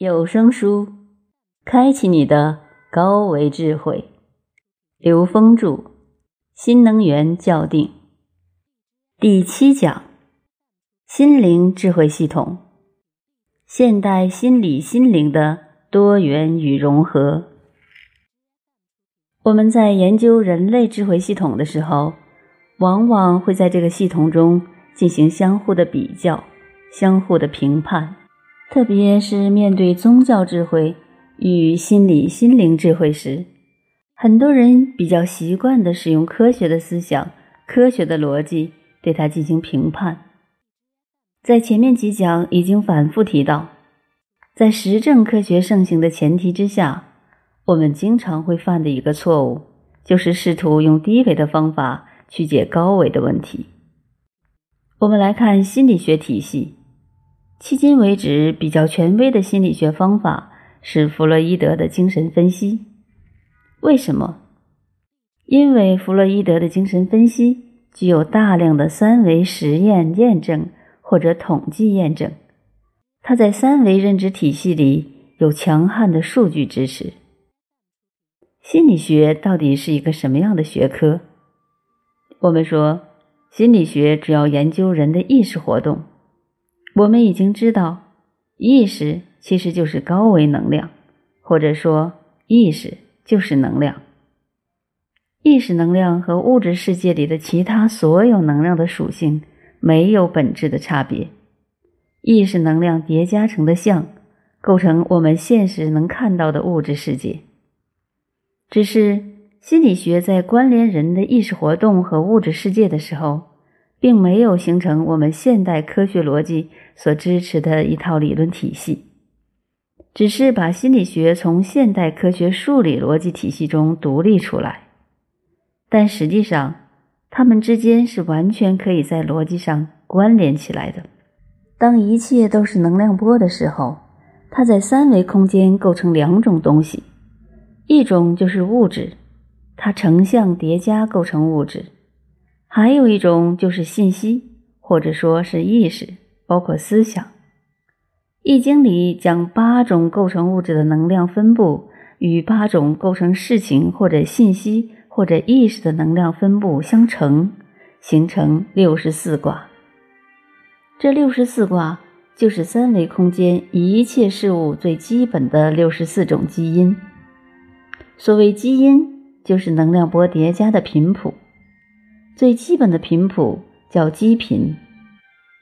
有声书，开启你的高维智慧。刘峰著《新能源校定》第七讲：心灵智慧系统，现代心理心灵的多元与融合。我们在研究人类智慧系统的时候，往往会在这个系统中进行相互的比较、相互的评判。特别是面对宗教智慧与心理心灵智慧时，很多人比较习惯地使用科学的思想、科学的逻辑对它进行评判。在前面几讲已经反复提到，在实证科学盛行的前提之下，我们经常会犯的一个错误，就是试图用低维的方法去解高维的问题。我们来看心理学体系。迄今为止，比较权威的心理学方法是弗洛伊德的精神分析。为什么？因为弗洛伊德的精神分析具有大量的三维实验验证或者统计验证，它在三维认知体系里有强悍的数据支持。心理学到底是一个什么样的学科？我们说，心理学主要研究人的意识活动。我们已经知道，意识其实就是高维能量，或者说意识就是能量。意识能量和物质世界里的其他所有能量的属性没有本质的差别。意识能量叠加成的像，构成我们现实能看到的物质世界。只是心理学在关联人的意识活动和物质世界的时候。并没有形成我们现代科学逻辑所支持的一套理论体系，只是把心理学从现代科学数理逻辑体系中独立出来。但实际上，它们之间是完全可以在逻辑上关联起来的。当一切都是能量波的时候，它在三维空间构成两种东西：一种就是物质，它成像叠加构成物质。还有一种就是信息，或者说是意识，包括思想。《易经》里将八种构成物质的能量分布与八种构成事情或者信息或者意识的能量分布相乘，形成六十四卦。这六十四卦就是三维空间一切事物最基本的六十四种基因。所谓基因，就是能量波叠加的频谱。最基本的频谱叫基频，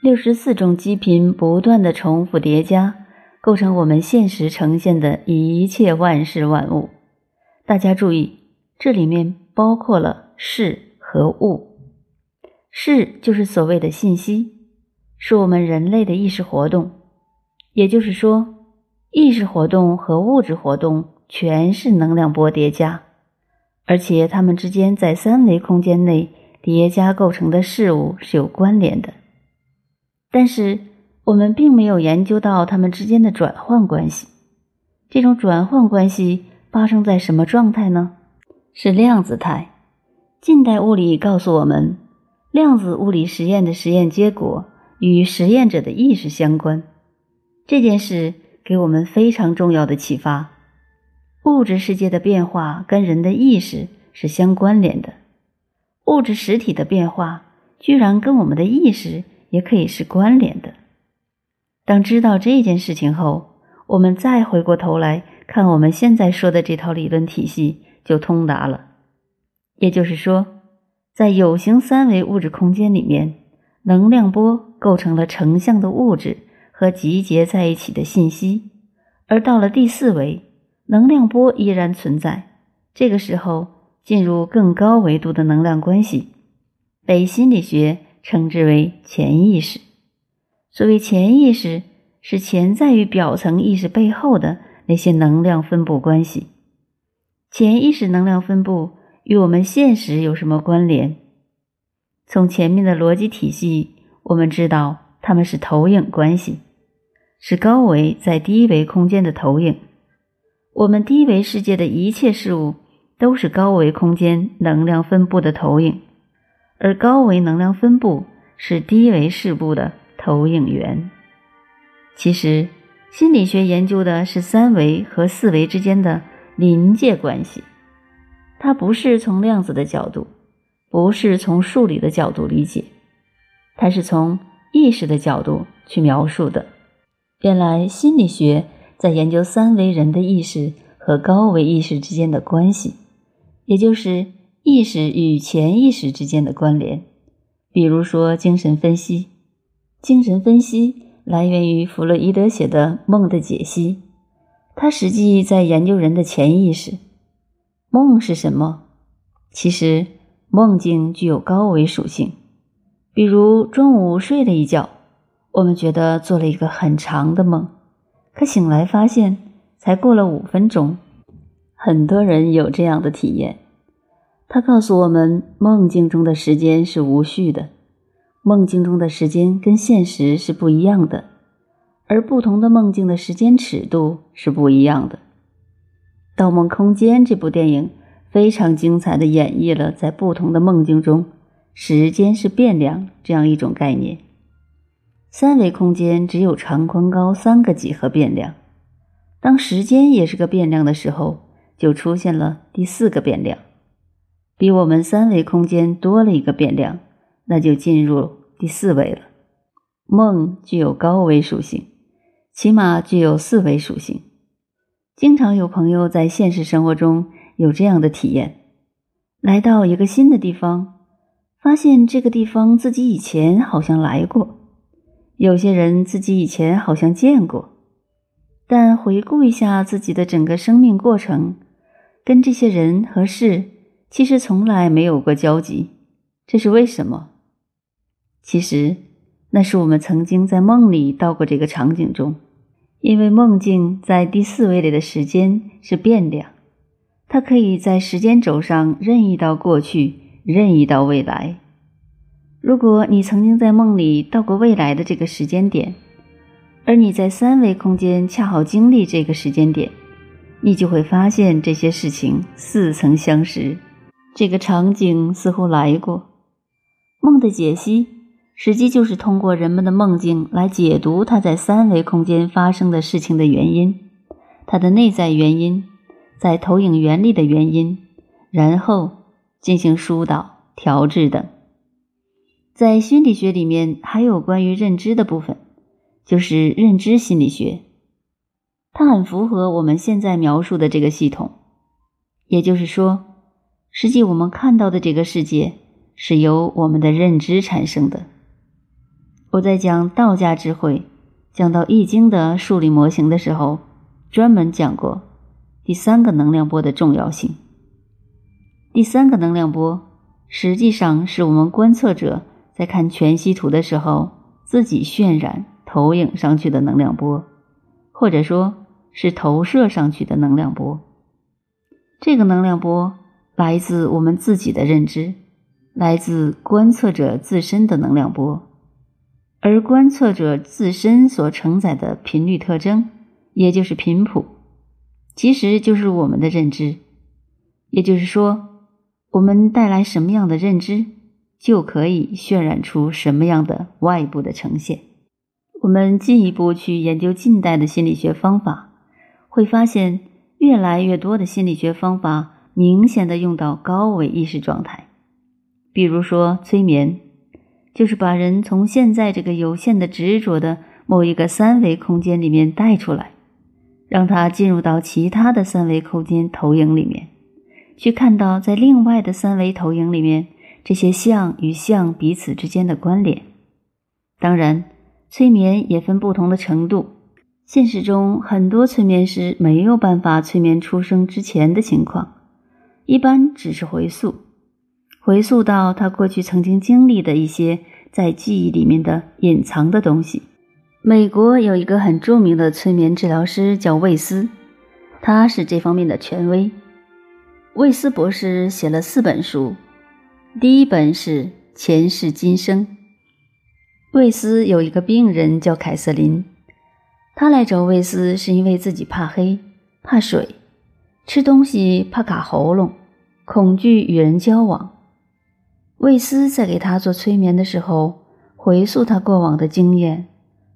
六十四种基频不断的重复叠加，构成我们现实呈现的一切万事万物。大家注意，这里面包括了事和物。事就是所谓的信息，是我们人类的意识活动。也就是说，意识活动和物质活动全是能量波叠加，而且它们之间在三维空间内。叠加构成的事物是有关联的，但是我们并没有研究到它们之间的转换关系。这种转换关系发生在什么状态呢？是量子态。近代物理告诉我们，量子物理实验的实验结果与实验者的意识相关。这件事给我们非常重要的启发：物质世界的变化跟人的意识是相关联的。物质实体的变化，居然跟我们的意识也可以是关联的。当知道这件事情后，我们再回过头来看我们现在说的这套理论体系，就通达了。也就是说，在有形三维物质空间里面，能量波构成了成像的物质和集结在一起的信息；而到了第四维，能量波依然存在。这个时候。进入更高维度的能量关系，被心理学称之为潜意识。所谓潜意识，是潜在于表层意识背后的那些能量分布关系。潜意识能量分布与我们现实有什么关联？从前面的逻辑体系，我们知道它们是投影关系，是高维在低维空间的投影。我们低维世界的一切事物。都是高维空间能量分布的投影，而高维能量分布是低维事布的投影源。其实，心理学研究的是三维和四维之间的临界关系，它不是从量子的角度，不是从数理的角度理解，它是从意识的角度去描述的。原来心理学在研究三维人的意识和高维意识之间的关系，也就是意识与潜意识之间的关联。比如说精神分析，精神分析。来源于弗洛伊德写的《梦的解析》，他实际在研究人的潜意识。梦是什么？其实梦境具有高维属性。比如中午睡了一觉，我们觉得做了一个很长的梦，可醒来发现才过了五分钟。很多人有这样的体验。他告诉我们，梦境中的时间是无序的。梦境中的时间跟现实是不一样的，而不同的梦境的时间尺度是不一样的。《盗梦空间》这部电影非常精彩的演绎了在不同的梦境中，时间是变量这样一种概念。三维空间只有长、宽、高三个几何变量，当时间也是个变量的时候，就出现了第四个变量，比我们三维空间多了一个变量，那就进入。第四维了，梦具有高维属性，起码具有四维属性。经常有朋友在现实生活中有这样的体验：来到一个新的地方，发现这个地方自己以前好像来过，有些人自己以前好像见过，但回顾一下自己的整个生命过程，跟这些人和事其实从来没有过交集，这是为什么？其实，那是我们曾经在梦里到过这个场景中，因为梦境在第四位里的时间是变量，它可以在时间轴上任意到过去，任意到未来。如果你曾经在梦里到过未来的这个时间点，而你在三维空间恰好经历这个时间点，你就会发现这些事情似曾相识，这个场景似乎来过。梦的解析。实际就是通过人们的梦境来解读它在三维空间发生的事情的原因，它的内在原因，在投影原理的原因，然后进行疏导、调制等。在心理学里面还有关于认知的部分，就是认知心理学，它很符合我们现在描述的这个系统。也就是说，实际我们看到的这个世界是由我们的认知产生的。我在讲道家智慧，讲到《易经》的数理模型的时候，专门讲过第三个能量波的重要性。第三个能量波实际上是我们观测者在看全息图的时候自己渲染、投影上去的能量波，或者说是投射上去的能量波。这个能量波来自我们自己的认知，来自观测者自身的能量波。而观测者自身所承载的频率特征，也就是频谱，其实就是我们的认知。也就是说，我们带来什么样的认知，就可以渲染出什么样的外部的呈现。我们进一步去研究近代的心理学方法，会发现越来越多的心理学方法明显的用到高维意识状态，比如说催眠。就是把人从现在这个有限的执着的某一个三维空间里面带出来，让他进入到其他的三维空间投影里面，去看到在另外的三维投影里面这些像与像彼此之间的关联。当然，催眠也分不同的程度。现实中很多催眠师没有办法催眠出生之前的情况，一般只是回溯。回溯到他过去曾经经历的一些在记忆里面的隐藏的东西。美国有一个很著名的催眠治疗师叫魏斯，他是这方面的权威。魏斯博士写了四本书，第一本是《前世今生》。魏斯有一个病人叫凯瑟琳，他来找魏斯是因为自己怕黑、怕水，吃东西怕卡喉咙，恐惧与人交往。魏斯在给他做催眠的时候，回溯他过往的经验，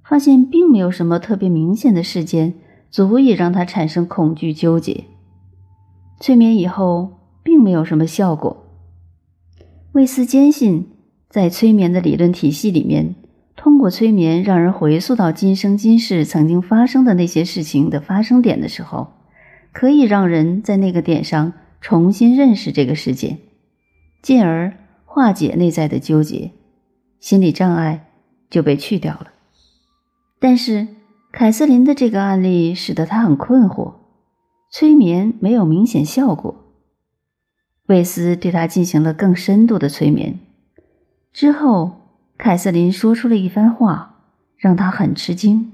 发现并没有什么特别明显的事件足以让他产生恐惧纠结。催眠以后并没有什么效果。魏斯坚信，在催眠的理论体系里面，通过催眠让人回溯到今生今世曾经发生的那些事情的发生点的时候，可以让人在那个点上重新认识这个世界，进而化解内在的纠结，心理障碍就被去掉了。但是，凯瑟琳的这个案例使得他很困惑，催眠没有明显效果。魏斯对他进行了更深度的催眠之后，凯瑟琳说出了一番话，让他很吃惊。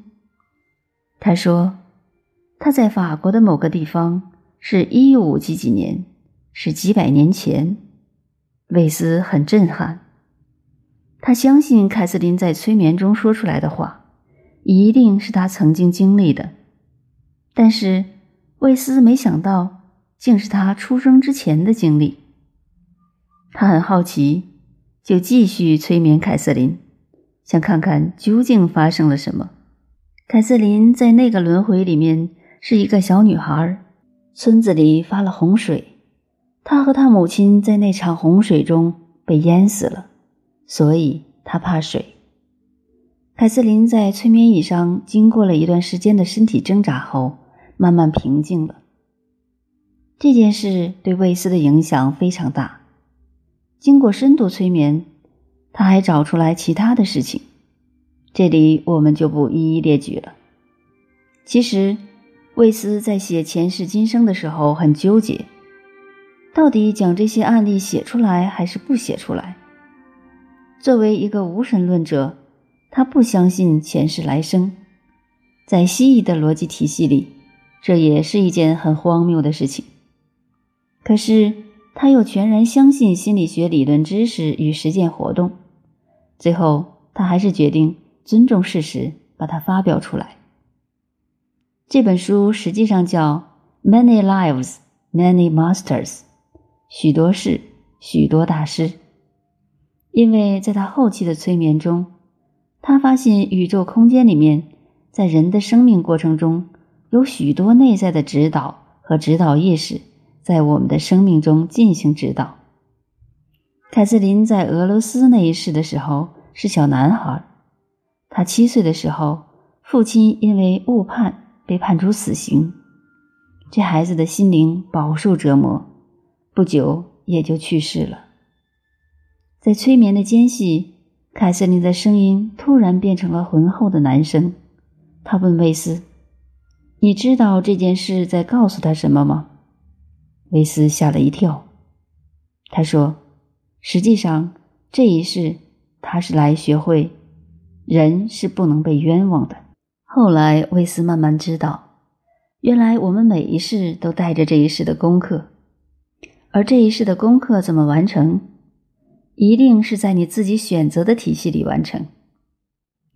他说：“他在法国的某个地方，是一五几几年，是几百年前。”魏斯很震撼，他相信凯瑟琳在催眠中说出来的话。一定是他曾经经历的，但是魏斯没想到，竟是他出生之前的经历。他很好奇，就继续催眠凯瑟琳，想看看究竟发生了什么。凯瑟琳在那个轮回里面是一个小女孩，村子里发了洪水，她和她母亲在那场洪水中被淹死了，所以她怕水。凯瑟琳在催眠椅上经过了一段时间的身体挣扎后，慢慢平静了。这件事对魏斯的影响非常大。经过深度催眠，他还找出来其他的事情，这里我们就不一一列举了。其实，魏斯在写前世今生的时候很纠结，到底将这些案例写出来还是不写出来。作为一个无神论者。他不相信前世来生，在西医的逻辑体系里，这也是一件很荒谬的事情。可是他又全然相信心理学理论知识与实践活动，最后他还是决定尊重事实，把它发表出来。这本书实际上叫《Many Lives, Many Masters》，许多事，许多大师。因为在他后期的催眠中。他发现宇宙空间里面，在人的生命过程中，有许多内在的指导和指导意识，在我们的生命中进行指导。凯瑟琳在俄罗斯那一世的时候是小男孩，他七岁的时候，父亲因为误判被判处死刑，这孩子的心灵饱受折磨，不久也就去世了。在催眠的间隙。凯瑟琳的声音突然变成了浑厚的男声，他问威斯：“你知道这件事在告诉他什么吗？”威斯吓了一跳。他说：“实际上，这一世他是来学会，人是不能被冤枉的。”后来，威斯慢慢知道，原来我们每一世都带着这一世的功课，而这一世的功课怎么完成？一定是在你自己选择的体系里完成。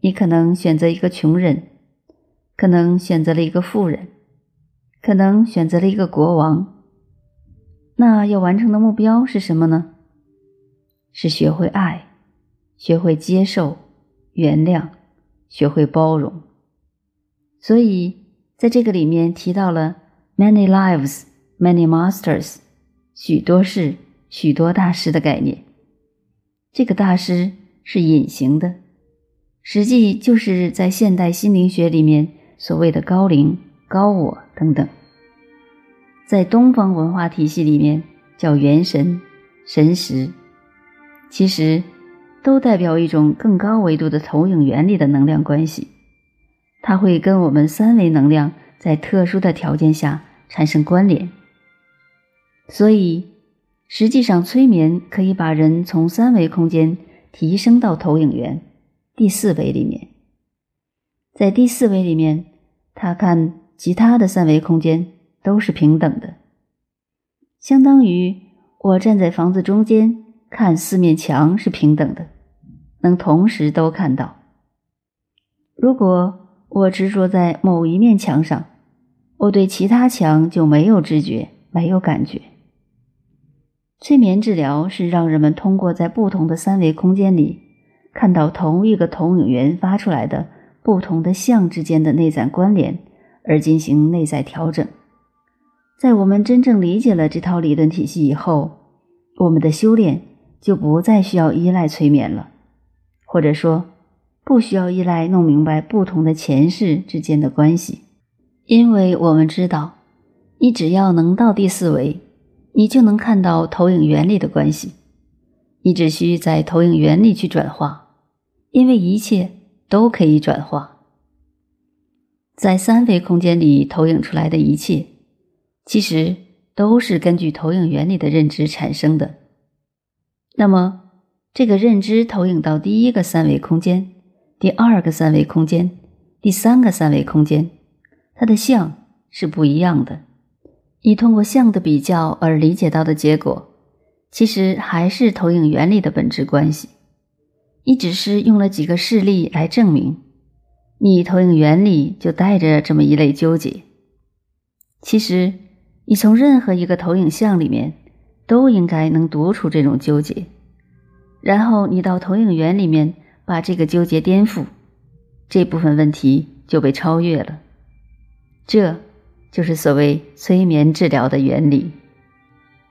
你可能选择一个穷人，可能选择了一个富人，可能选择了一个国王。那要完成的目标是什么呢？是学会爱，学会接受、原谅，学会包容。所以，在这个里面提到了 “many lives, many masters”，许多事、许多大师的概念。这个大师是隐形的，实际就是在现代心灵学里面所谓的高灵、高我等等，在东方文化体系里面叫元神、神识，其实都代表一种更高维度的投影原理的能量关系，它会跟我们三维能量在特殊的条件下产生关联，所以。实际上，催眠可以把人从三维空间提升到投影源第四维里面。在第四维里面，他看其他的三维空间都是平等的，相当于我站在房子中间看四面墙是平等的，能同时都看到。如果我执着在某一面墙上，我对其他墙就没有知觉，没有感觉。催眠治疗是让人们通过在不同的三维空间里看到同一个投影源发出来的不同的像之间的内在关联而进行内在调整。在我们真正理解了这套理论体系以后，我们的修炼就不再需要依赖催眠了，或者说，不需要依赖弄明白不同的前世之间的关系，因为我们知道，你只要能到第四维，你就能看到投影原理的关系，你只需在投影原理去转化，因为一切都可以转化，在三维空间里投影出来的一切。其实都是根据投影原理的认知产生的。那么，这个认知投影到第一个三维空间、第二个三维空间、第三个三维空间，它的像是不一样的。你通过像的比较而理解到的结果，其实还是投影原理的本质关系。你只是用了几个事例来证明，你投影原理就带着这么一类纠结。其实。你从任何一个投影像里面，都应该能读出这种纠结，然后你到投影源里面把这个纠结颠覆，这部分问题就被超越了。这就是所谓催眠治疗的原理。